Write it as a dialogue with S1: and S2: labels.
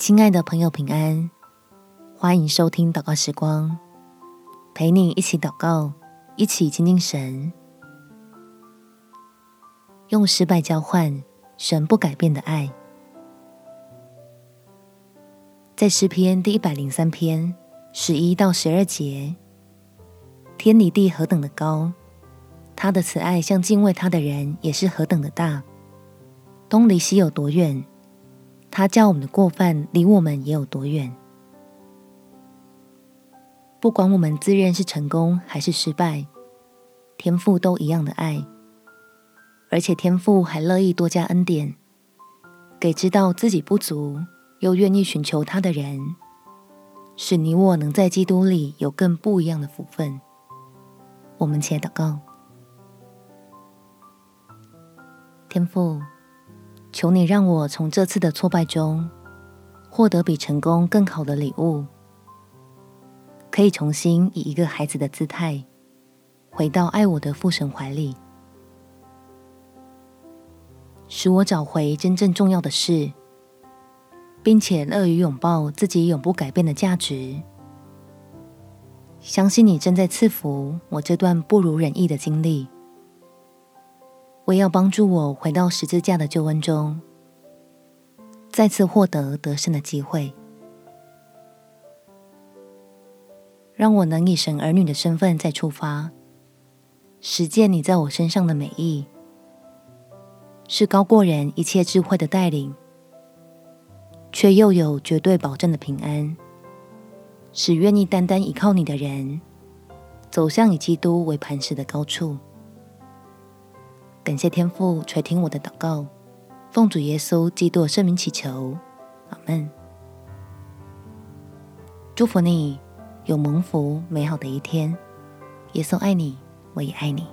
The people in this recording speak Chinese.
S1: 亲爱的朋友，平安！欢迎收听祷告时光，陪你一起祷告，一起亲近神，用失败交换神不改变的爱。在诗篇第一百零三篇十一到十二节，天离地何等的高，他的慈爱向敬畏他的人也是何等的大。东离西有多远？他叫我们的过犯离我们也有多远？不管我们自认是成功还是失败，天父都一样的爱，而且天父还乐意多加恩典，给知道自己不足又愿意寻求他的人，使你我能在基督里有更不一样的福分。我们且祷告，天父。求你让我从这次的挫败中获得比成功更好的礼物，可以重新以一个孩子的姿态回到爱我的父神怀里，使我找回真正重要的事，并且乐于拥抱自己永不改变的价值。相信你正在赐福我这段不如人意的经历。我要帮助我回到十字架的救恩中，再次获得得胜的机会，让我能以神儿女的身份再出发，实践你在我身上的美意，是高过人一切智慧的带领，却又有绝对保证的平安，使愿意单单依靠你的人，走向以基督为磐石的高处。感谢天父垂听我的祷告，奉主耶稣基督圣名祈求，阿门。祝福你有蒙福美好的一天。耶稣爱你，我也爱你。